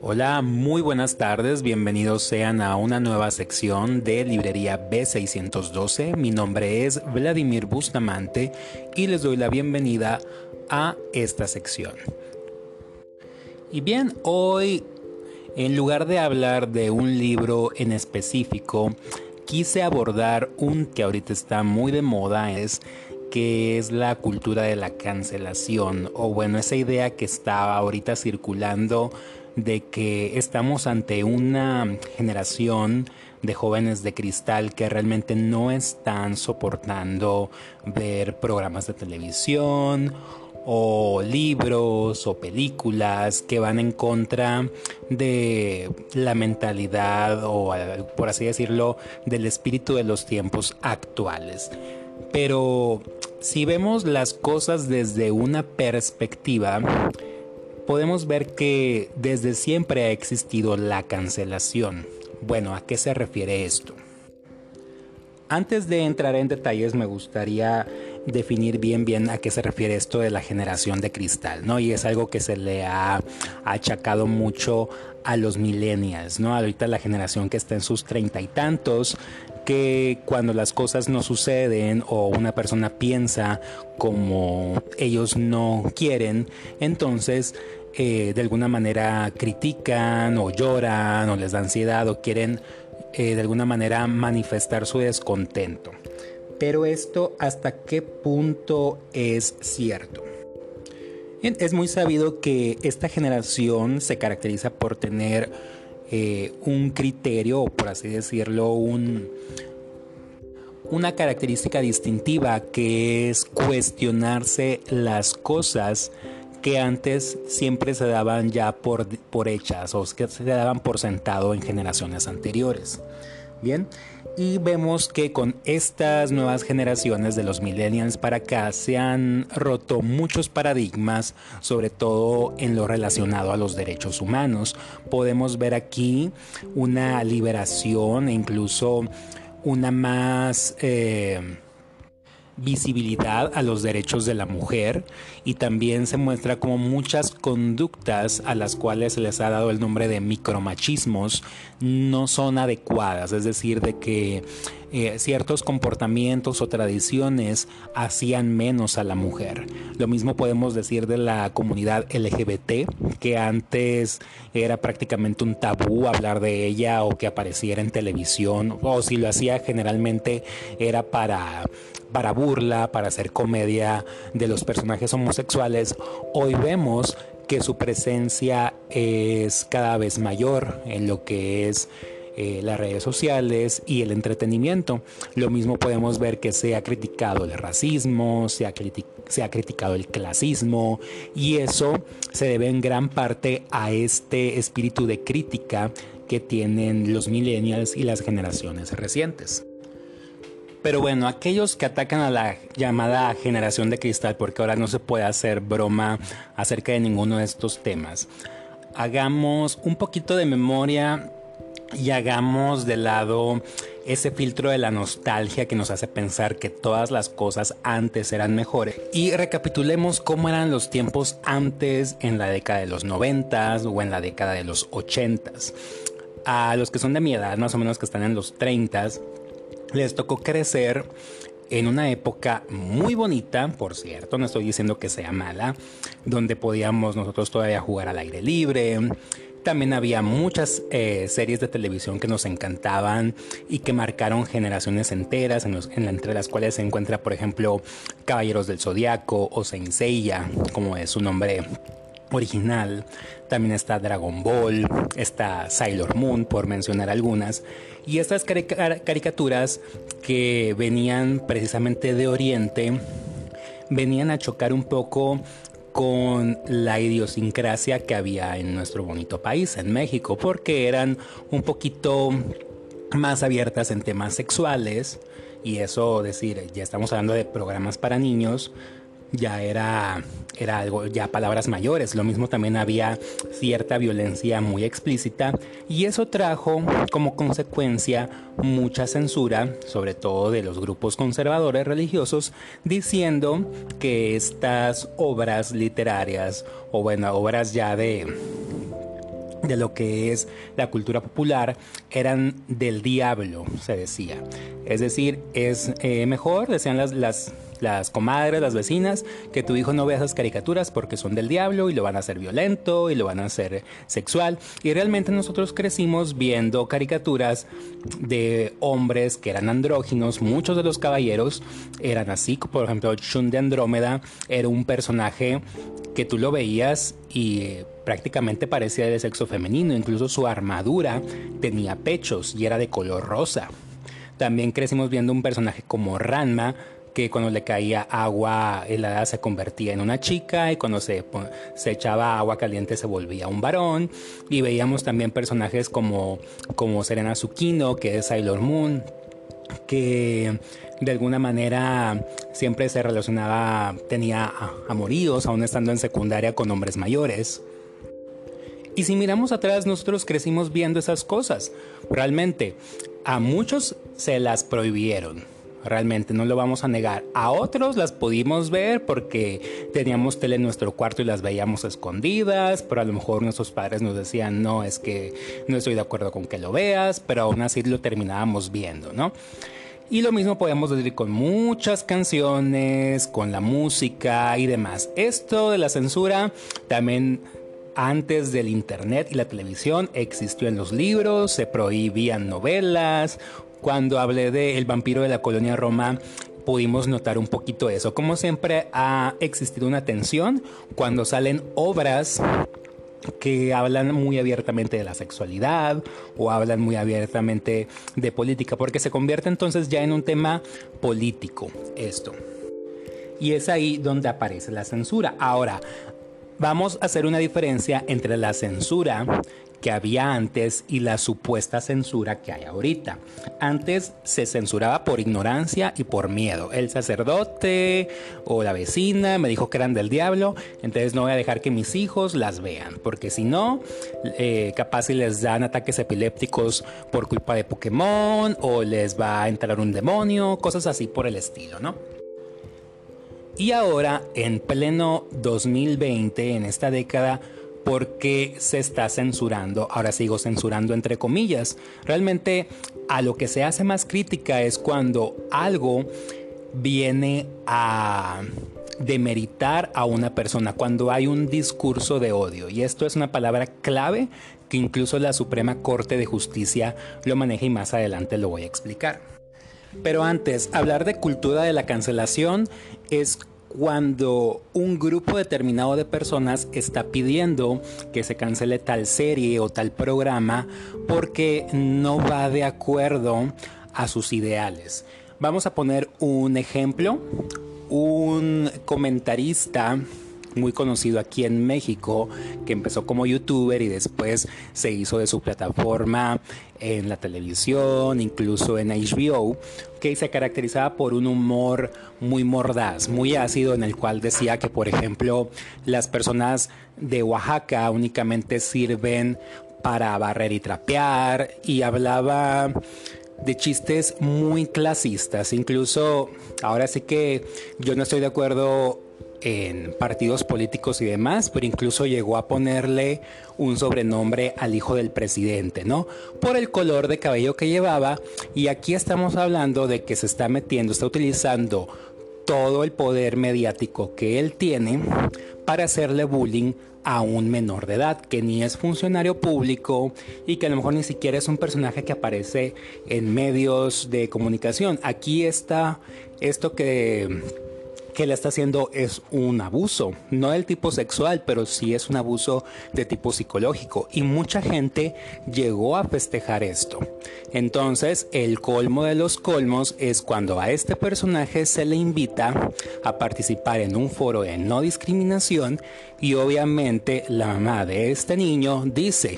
Hola, muy buenas tardes, bienvenidos sean a una nueva sección de Librería B612. Mi nombre es Vladimir Bustamante y les doy la bienvenida a esta sección. Y bien, hoy en lugar de hablar de un libro en específico, quise abordar un que ahorita está muy de moda, es que es la cultura de la cancelación, o bueno, esa idea que está ahorita circulando de que estamos ante una generación de jóvenes de cristal que realmente no están soportando ver programas de televisión o libros o películas que van en contra de la mentalidad o por así decirlo del espíritu de los tiempos actuales. Pero si vemos las cosas desde una perspectiva, podemos ver que desde siempre ha existido la cancelación. Bueno, ¿a qué se refiere esto? Antes de entrar en detalles me gustaría definir bien bien a qué se refiere esto de la generación de cristal, ¿no? Y es algo que se le ha achacado mucho a los millennials, ¿no? Ahorita la generación que está en sus treinta y tantos, que cuando las cosas no suceden o una persona piensa como ellos no quieren, entonces eh, de alguna manera critican o lloran o les da ansiedad o quieren eh, de alguna manera manifestar su descontento. Pero esto hasta qué punto es cierto. Es muy sabido que esta generación se caracteriza por tener eh, un criterio, o por así decirlo, un, una característica distintiva que es cuestionarse las cosas que antes siempre se daban ya por, por hechas o que se daban por sentado en generaciones anteriores. Bien, y vemos que con estas nuevas generaciones de los millennials para acá se han roto muchos paradigmas, sobre todo en lo relacionado a los derechos humanos. Podemos ver aquí una liberación e incluso una más... Eh, visibilidad a los derechos de la mujer y también se muestra como muchas conductas a las cuales se les ha dado el nombre de micromachismos no son adecuadas, es decir, de que eh, ciertos comportamientos o tradiciones hacían menos a la mujer. Lo mismo podemos decir de la comunidad LGBT, que antes era prácticamente un tabú hablar de ella o que apareciera en televisión, o si lo hacía generalmente era para para burla, para hacer comedia de los personajes homosexuales, hoy vemos que su presencia es cada vez mayor en lo que es eh, las redes sociales y el entretenimiento. Lo mismo podemos ver que se ha criticado el racismo, se ha, se ha criticado el clasismo y eso se debe en gran parte a este espíritu de crítica que tienen los millennials y las generaciones recientes. Pero bueno, aquellos que atacan a la llamada generación de cristal, porque ahora no se puede hacer broma acerca de ninguno de estos temas, hagamos un poquito de memoria y hagamos de lado ese filtro de la nostalgia que nos hace pensar que todas las cosas antes eran mejores. Y recapitulemos cómo eran los tiempos antes en la década de los 90 o en la década de los 80. A los que son de mi edad, más o menos que están en los 30, les tocó crecer en una época muy bonita, por cierto, no estoy diciendo que sea mala, donde podíamos nosotros todavía jugar al aire libre. También había muchas eh, series de televisión que nos encantaban y que marcaron generaciones enteras, entre las cuales se encuentra, por ejemplo, Caballeros del Zodiaco o Saint Seiya, como es su nombre original. También está Dragon Ball, está Sailor Moon, por mencionar algunas. Y estas caricaturas que venían precisamente de Oriente, venían a chocar un poco con la idiosincrasia que había en nuestro bonito país, en México, porque eran un poquito más abiertas en temas sexuales. Y eso, decir, ya estamos hablando de programas para niños, ya era era algo ya palabras mayores. Lo mismo también había cierta violencia muy explícita y eso trajo como consecuencia mucha censura, sobre todo de los grupos conservadores religiosos, diciendo que estas obras literarias o bueno, obras ya de de lo que es la cultura popular eran del diablo, se decía. Es decir, es eh, mejor, decían las, las, las comadres, las vecinas, que tu hijo no vea esas caricaturas porque son del diablo y lo van a hacer violento y lo van a hacer sexual. Y realmente nosotros crecimos viendo caricaturas de hombres que eran andróginos, muchos de los caballeros eran así, por ejemplo, Shun de Andrómeda era un personaje que tú lo veías y prácticamente parecía de sexo femenino, incluso su armadura tenía pechos y era de color rosa. También crecimos viendo un personaje como Ranma, que cuando le caía agua helada se convertía en una chica y cuando se, echaba agua caliente se volvía un varón. Y veíamos también personajes como, como Serena Tsukino, que es Sailor Moon, que de alguna manera siempre se relacionaba, tenía amoríos, aún estando en secundaria con hombres mayores. Y si miramos atrás, nosotros crecimos viendo esas cosas. Realmente, a muchos se las prohibieron. Realmente no lo vamos a negar. A otros las pudimos ver porque teníamos tele en nuestro cuarto y las veíamos escondidas, pero a lo mejor nuestros padres nos decían, no, es que no estoy de acuerdo con que lo veas, pero aún así lo terminábamos viendo, ¿no? Y lo mismo podemos decir con muchas canciones, con la música y demás. Esto de la censura también antes del internet y la televisión existió en los libros, se prohibían novelas. Cuando hablé de El vampiro de la colonia Roma, pudimos notar un poquito eso. Como siempre ha existido una tensión cuando salen obras que hablan muy abiertamente de la sexualidad o hablan muy abiertamente de política, porque se convierte entonces ya en un tema político esto. Y es ahí donde aparece la censura. Ahora, Vamos a hacer una diferencia entre la censura que había antes y la supuesta censura que hay ahorita. Antes se censuraba por ignorancia y por miedo. El sacerdote o la vecina me dijo que eran del diablo, entonces no voy a dejar que mis hijos las vean, porque si no, eh, capaz si les dan ataques epilépticos por culpa de Pokémon o les va a entrar un demonio, cosas así por el estilo, ¿no? Y ahora, en pleno 2020, en esta década, ¿por qué se está censurando? Ahora sigo censurando entre comillas. Realmente a lo que se hace más crítica es cuando algo viene a demeritar a una persona, cuando hay un discurso de odio. Y esto es una palabra clave que incluso la Suprema Corte de Justicia lo maneja y más adelante lo voy a explicar. Pero antes, hablar de cultura de la cancelación es cuando un grupo determinado de personas está pidiendo que se cancele tal serie o tal programa porque no va de acuerdo a sus ideales. Vamos a poner un ejemplo. Un comentarista muy conocido aquí en México, que empezó como youtuber y después se hizo de su plataforma en la televisión, incluso en HBO, que se caracterizaba por un humor muy mordaz, muy ácido, en el cual decía que, por ejemplo, las personas de Oaxaca únicamente sirven para barrer y trapear y hablaba de chistes muy clasistas. Incluso ahora sí que yo no estoy de acuerdo en partidos políticos y demás, pero incluso llegó a ponerle un sobrenombre al hijo del presidente, ¿no? Por el color de cabello que llevaba. Y aquí estamos hablando de que se está metiendo, está utilizando todo el poder mediático que él tiene para hacerle bullying a un menor de edad que ni es funcionario público y que a lo mejor ni siquiera es un personaje que aparece en medios de comunicación. Aquí está esto que que le está haciendo es un abuso, no del tipo sexual, pero sí es un abuso de tipo psicológico y mucha gente llegó a festejar esto. Entonces, el colmo de los colmos es cuando a este personaje se le invita a participar en un foro de no discriminación y obviamente la mamá de este niño dice,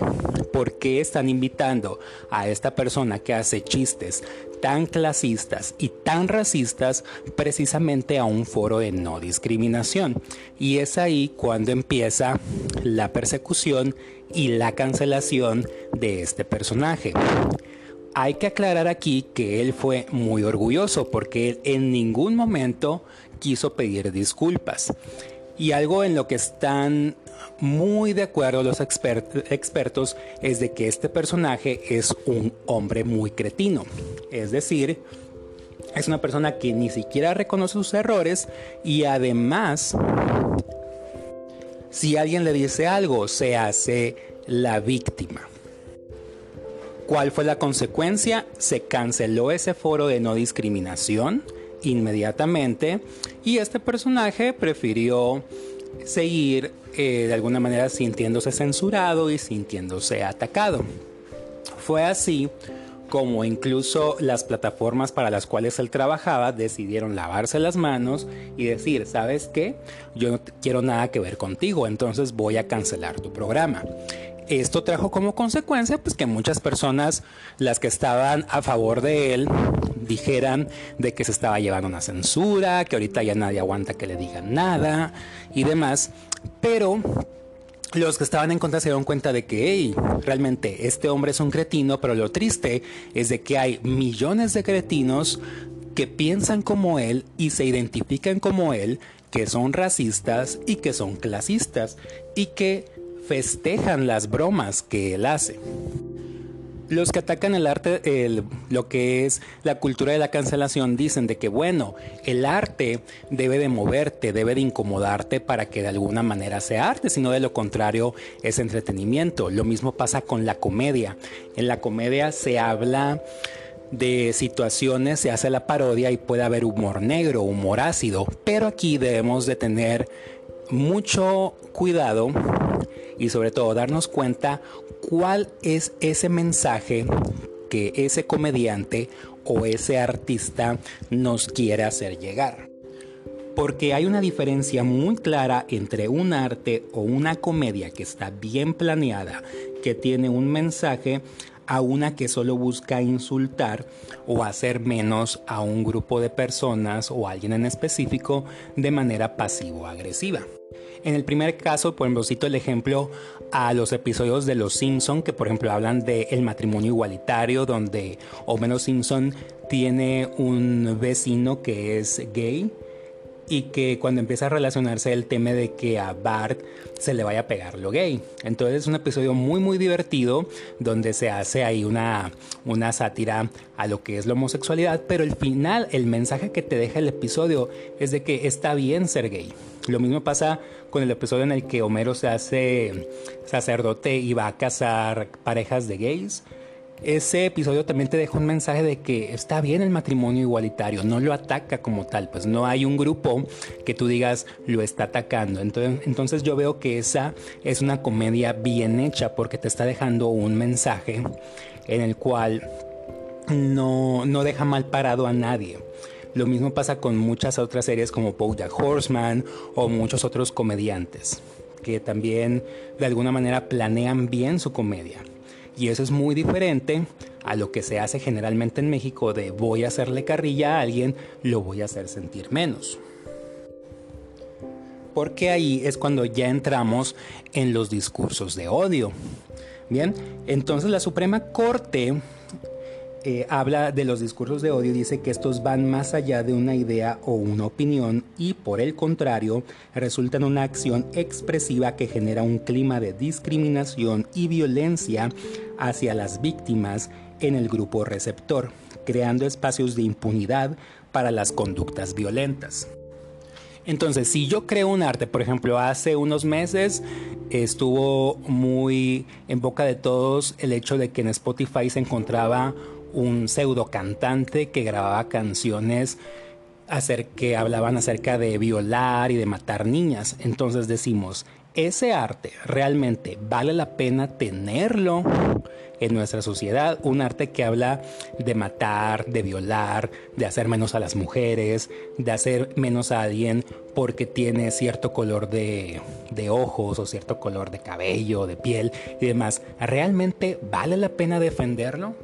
¿por qué están invitando a esta persona que hace chistes tan clasistas y tan racistas precisamente a un foro de no discriminación. Y es ahí cuando empieza la persecución y la cancelación de este personaje. Hay que aclarar aquí que él fue muy orgulloso porque en ningún momento quiso pedir disculpas. Y algo en lo que están muy de acuerdo los expertos es de que este personaje es un hombre muy cretino. Es decir, es una persona que ni siquiera reconoce sus errores y además, si alguien le dice algo, se hace la víctima. ¿Cuál fue la consecuencia? Se canceló ese foro de no discriminación inmediatamente y este personaje prefirió seguir eh, de alguna manera sintiéndose censurado y sintiéndose atacado. Fue así como incluso las plataformas para las cuales él trabajaba decidieron lavarse las manos y decir, ¿sabes qué? Yo no quiero nada que ver contigo, entonces voy a cancelar tu programa. Esto trajo como consecuencia pues que muchas personas, las que estaban a favor de él, dijeran de que se estaba llevando una censura, que ahorita ya nadie aguanta que le digan nada y demás, pero los que estaban en contra se dieron cuenta de que hey, realmente este hombre es un cretino, pero lo triste es de que hay millones de cretinos que piensan como él y se identifican como él, que son racistas y que son clasistas y que festejan las bromas que él hace. Los que atacan el arte, lo que es la cultura de la cancelación, dicen de que, bueno, el arte debe de moverte, debe de incomodarte para que de alguna manera sea arte, sino de lo contrario es entretenimiento. Lo mismo pasa con la comedia. En la comedia se habla de situaciones, se hace la parodia y puede haber humor negro, humor ácido, pero aquí debemos de tener mucho cuidado y sobre todo darnos cuenta cuál es ese mensaje que ese comediante o ese artista nos quiere hacer llegar. Porque hay una diferencia muy clara entre un arte o una comedia que está bien planeada, que tiene un mensaje, a una que solo busca insultar o hacer menos a un grupo de personas o a alguien en específico de manera pasivo-agresiva. En el primer caso, por ejemplo, cito el ejemplo a los episodios de Los Simpson que por ejemplo hablan del el matrimonio igualitario, donde Homero Simpson tiene un vecino que es gay y que cuando empieza a relacionarse él teme de que a Bart se le vaya a pegar lo gay. Entonces es un episodio muy muy divertido donde se hace ahí una, una sátira a lo que es la homosexualidad, pero el final, el mensaje que te deja el episodio es de que está bien ser gay. Lo mismo pasa con el episodio en el que Homero se hace sacerdote y va a casar parejas de gays ese episodio también te deja un mensaje de que está bien el matrimonio igualitario, no lo ataca como tal, pues no hay un grupo que tú digas lo está atacando. Entonces, entonces yo veo que esa es una comedia bien hecha porque te está dejando un mensaje en el cual no, no deja mal parado a nadie. Lo mismo pasa con muchas otras series como BoJack Horseman o muchos otros comediantes que también de alguna manera planean bien su comedia. Y eso es muy diferente a lo que se hace generalmente en México de voy a hacerle carrilla a alguien, lo voy a hacer sentir menos. Porque ahí es cuando ya entramos en los discursos de odio. Bien, entonces la Suprema Corte eh, habla de los discursos de odio dice que estos van más allá de una idea o una opinión y por el contrario resultan una acción expresiva que genera un clima de discriminación y violencia hacia las víctimas en el grupo receptor, creando espacios de impunidad para las conductas violentas. Entonces, si yo creo un arte, por ejemplo, hace unos meses estuvo muy en boca de todos el hecho de que en Spotify se encontraba un pseudo cantante que grababa canciones que hablaban acerca de violar y de matar niñas. Entonces decimos, ese arte realmente vale la pena tenerlo en nuestra sociedad, un arte que habla de matar, de violar, de hacer menos a las mujeres, de hacer menos a alguien porque tiene cierto color de, de ojos o cierto color de cabello, de piel y demás. ¿Realmente vale la pena defenderlo?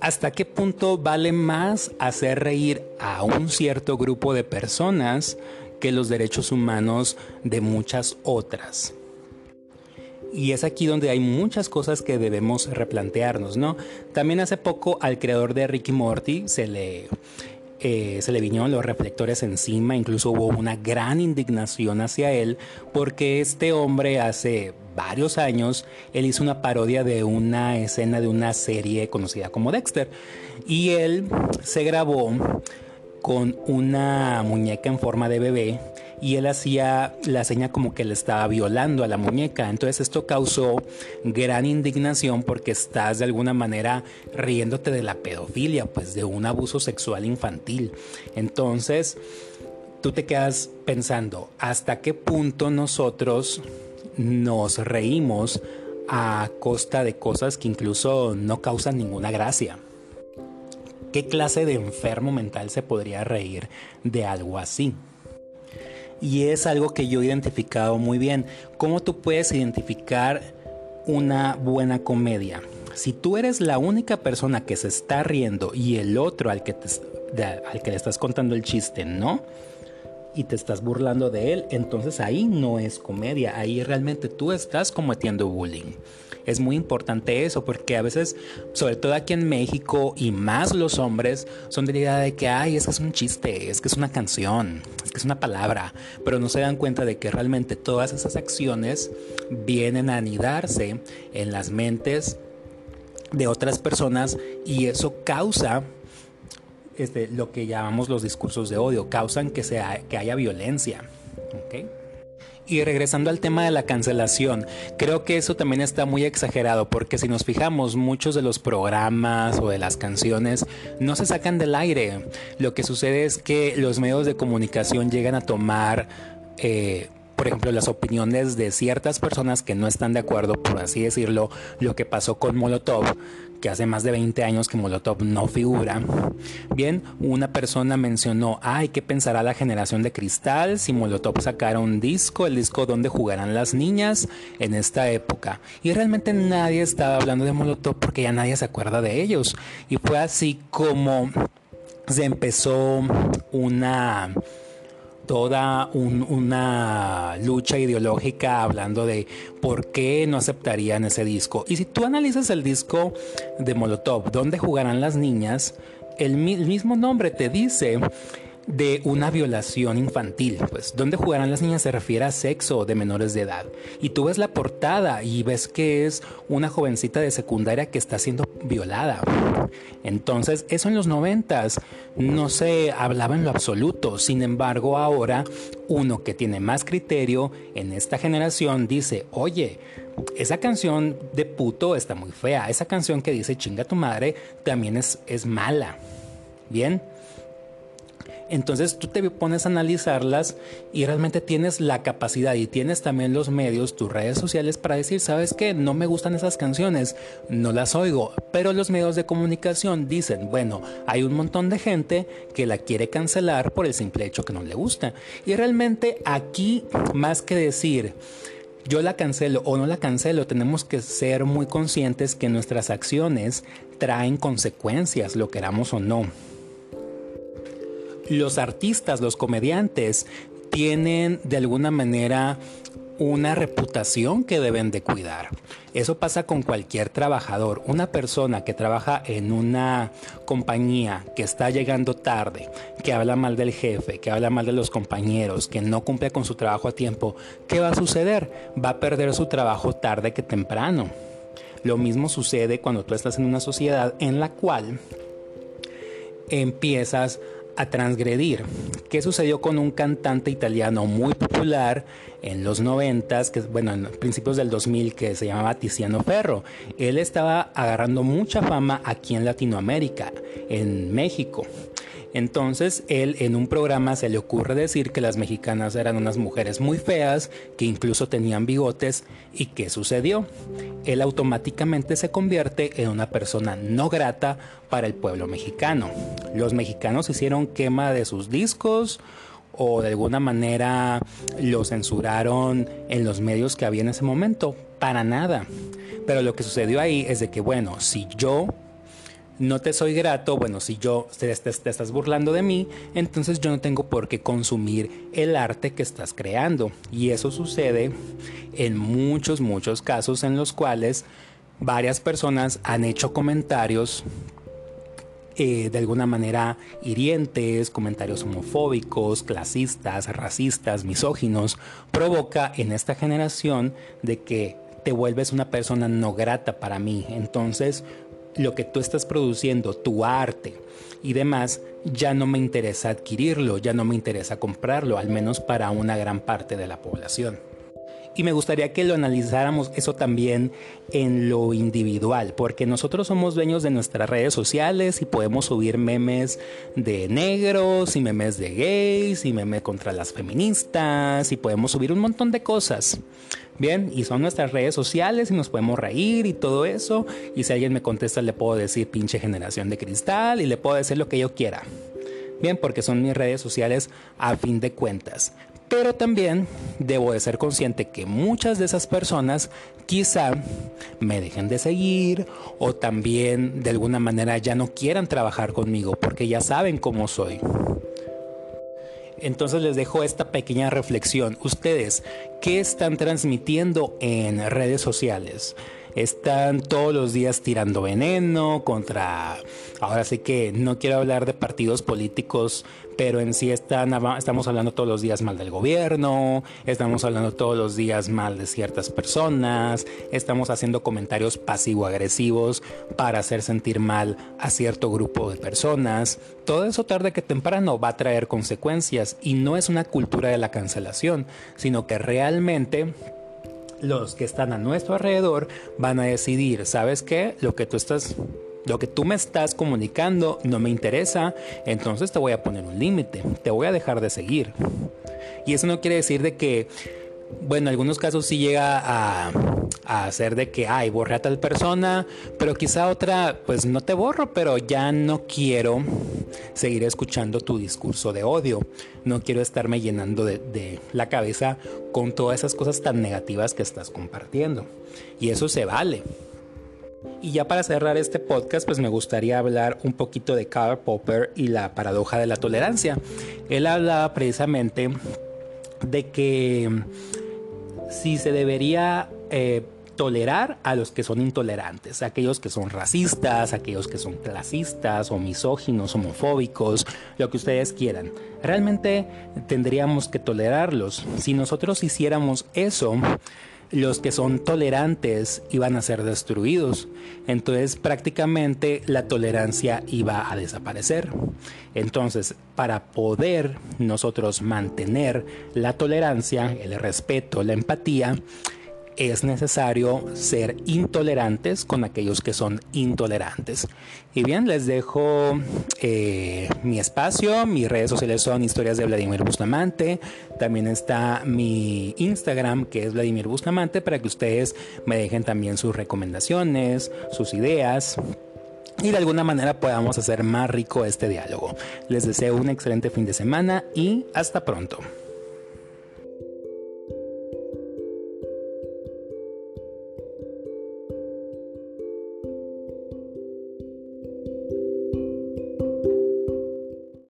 ¿Hasta qué punto vale más hacer reír a un cierto grupo de personas que los derechos humanos de muchas otras? Y es aquí donde hay muchas cosas que debemos replantearnos, ¿no? También hace poco al creador de Ricky Morty se le eh, se le vinieron los reflectores encima, incluso hubo una gran indignación hacia él, porque este hombre hace varios años, él hizo una parodia de una escena de una serie conocida como Dexter, y él se grabó con una muñeca en forma de bebé y él hacía la seña como que le estaba violando a la muñeca. Entonces esto causó gran indignación porque estás de alguna manera riéndote de la pedofilia, pues de un abuso sexual infantil. Entonces tú te quedas pensando, ¿hasta qué punto nosotros nos reímos a costa de cosas que incluso no causan ninguna gracia? ¿Qué clase de enfermo mental se podría reír de algo así? Y es algo que yo he identificado muy bien. ¿Cómo tú puedes identificar una buena comedia? Si tú eres la única persona que se está riendo y el otro al que, al que le estás contando el chiste no, y te estás burlando de él, entonces ahí no es comedia, ahí realmente tú estás cometiendo bullying. Es muy importante eso porque a veces, sobre todo aquí en México y más los hombres, son de la idea de que, ay, es que es un chiste, es que es una canción, es que es una palabra, pero no se dan cuenta de que realmente todas esas acciones vienen a anidarse en las mentes de otras personas y eso causa este, lo que llamamos los discursos de odio, causan que, sea, que haya violencia. Y regresando al tema de la cancelación, creo que eso también está muy exagerado porque si nos fijamos, muchos de los programas o de las canciones no se sacan del aire. Lo que sucede es que los medios de comunicación llegan a tomar... Eh, por ejemplo, las opiniones de ciertas personas que no están de acuerdo, por así decirlo, lo que pasó con Molotov, que hace más de 20 años que Molotov no figura. Bien, una persona mencionó, ay, ¿qué pensará la generación de cristal si Molotov sacara un disco, el disco donde jugarán las niñas en esta época? Y realmente nadie estaba hablando de Molotov porque ya nadie se acuerda de ellos. Y fue así como se empezó una toda una lucha ideológica hablando de por qué no aceptarían ese disco. Y si tú analizas el disco de Molotov, ¿dónde jugarán las niñas? El, mismo nombre te dice de una violación infantil. Pues, ¿dónde jugarán las niñas? Se refiere a sexo de menores de edad. Y tú ves la portada y ves que es una jovencita de secundaria que está siendo violada. Entonces, eso en los noventas no se hablaba en lo absoluto. Sin embargo, ahora uno que tiene más criterio en esta generación dice, oye, esa canción de puto está muy fea. Esa canción que dice chinga tu madre también es, es mala. Bien. Entonces tú te pones a analizarlas y realmente tienes la capacidad y tienes también los medios, tus redes sociales para decir, sabes qué, no me gustan esas canciones, no las oigo, pero los medios de comunicación dicen, bueno, hay un montón de gente que la quiere cancelar por el simple hecho que no le gusta. Y realmente aquí, más que decir, yo la cancelo o no la cancelo, tenemos que ser muy conscientes que nuestras acciones traen consecuencias, lo queramos o no los artistas, los comediantes, tienen de alguna manera una reputación que deben de cuidar. Eso pasa con cualquier trabajador. Una persona que trabaja en una compañía que está llegando tarde, que habla mal del jefe, que habla mal de los compañeros, que no cumple con su trabajo a tiempo, ¿qué va a suceder? Va a perder su trabajo tarde que temprano. Lo mismo sucede cuando tú estás en una sociedad en la cual empiezas a transgredir. ¿Qué sucedió con un cantante italiano muy popular en los 90, que bueno, en principios del 2000 que se llamaba Tiziano Ferro? Él estaba agarrando mucha fama aquí en Latinoamérica, en México. Entonces él en un programa se le ocurre decir que las mexicanas eran unas mujeres muy feas, que incluso tenían bigotes y ¿qué sucedió? Él automáticamente se convierte en una persona no grata para el pueblo mexicano. Los mexicanos hicieron quema de sus discos o de alguna manera lo censuraron en los medios que había en ese momento. Para nada. Pero lo que sucedió ahí es de que, bueno, si yo no te soy grato, bueno, si yo te, estás burlando de mí, entonces yo no tengo por qué consumir el arte que estás creando. Y eso sucede en muchos, muchos casos en los cuales varias personas han hecho comentarios eh, de alguna manera hirientes, comentarios homofóbicos, clasistas, racistas, misóginos, provoca en esta generación de que te vuelves una persona no grata para mí. Entonces, lo que tú estás produciendo, tu arte y demás, ya no me interesa adquirirlo, ya no me interesa comprarlo, al menos para una gran parte de la población. Y me gustaría que lo analizáramos eso también en lo individual, porque nosotros somos dueños de nuestras redes sociales y podemos subir memes de negros y memes de gays y memes contra las feministas y podemos subir un montón de cosas. Bien, y son nuestras redes sociales y nos podemos reír y todo eso. Y si alguien me contesta, le puedo decir pinche generación de cristal y le puedo decir lo que yo quiera. Bien, porque son mis redes sociales a fin de cuentas. Pero también debo de ser consciente que muchas de esas personas quizá me dejen de seguir o también de alguna manera ya no quieran trabajar conmigo porque ya saben cómo soy. Entonces les dejo esta pequeña reflexión. Ustedes, ¿qué están transmitiendo en redes sociales? Están todos los días tirando veneno contra, ahora sí que no quiero hablar de partidos políticos, pero en sí están, estamos hablando todos los días mal del gobierno, estamos hablando todos los días mal de ciertas personas, estamos haciendo comentarios pasivo-agresivos para hacer sentir mal a cierto grupo de personas. Todo eso tarde que temprano va a traer consecuencias y no es una cultura de la cancelación, sino que realmente los que están a nuestro alrededor van a decidir, ¿sabes qué? Lo que tú estás lo que tú me estás comunicando no me interesa, entonces te voy a poner un límite, te voy a dejar de seguir. Y eso no quiere decir de que, bueno, en algunos casos sí llega a, hacer de que, ay, borré a tal persona, pero quizá otra, pues no te borro, pero ya no quiero seguir escuchando tu discurso de odio. No quiero estarme llenando de, de la cabeza con todas esas cosas tan negativas que estás compartiendo. Y eso se vale. Y ya para cerrar este podcast, pues me gustaría hablar un poquito de Karl Popper y la paradoja de la tolerancia. Él hablaba precisamente de que si se debería eh, tolerar a los que son intolerantes, aquellos que son racistas, aquellos que son clasistas o misóginos, homofóbicos, lo que ustedes quieran. Realmente tendríamos que tolerarlos. Si nosotros hiciéramos eso, los que son tolerantes iban a ser destruidos. Entonces prácticamente la tolerancia iba a desaparecer. Entonces, para poder nosotros mantener la tolerancia, el respeto, la empatía, es necesario ser intolerantes con aquellos que son intolerantes. Y bien, les dejo eh, mi espacio, mis redes sociales son historias de Vladimir Bustamante, también está mi Instagram que es Vladimir Bustamante para que ustedes me dejen también sus recomendaciones, sus ideas y de alguna manera podamos hacer más rico este diálogo. Les deseo un excelente fin de semana y hasta pronto.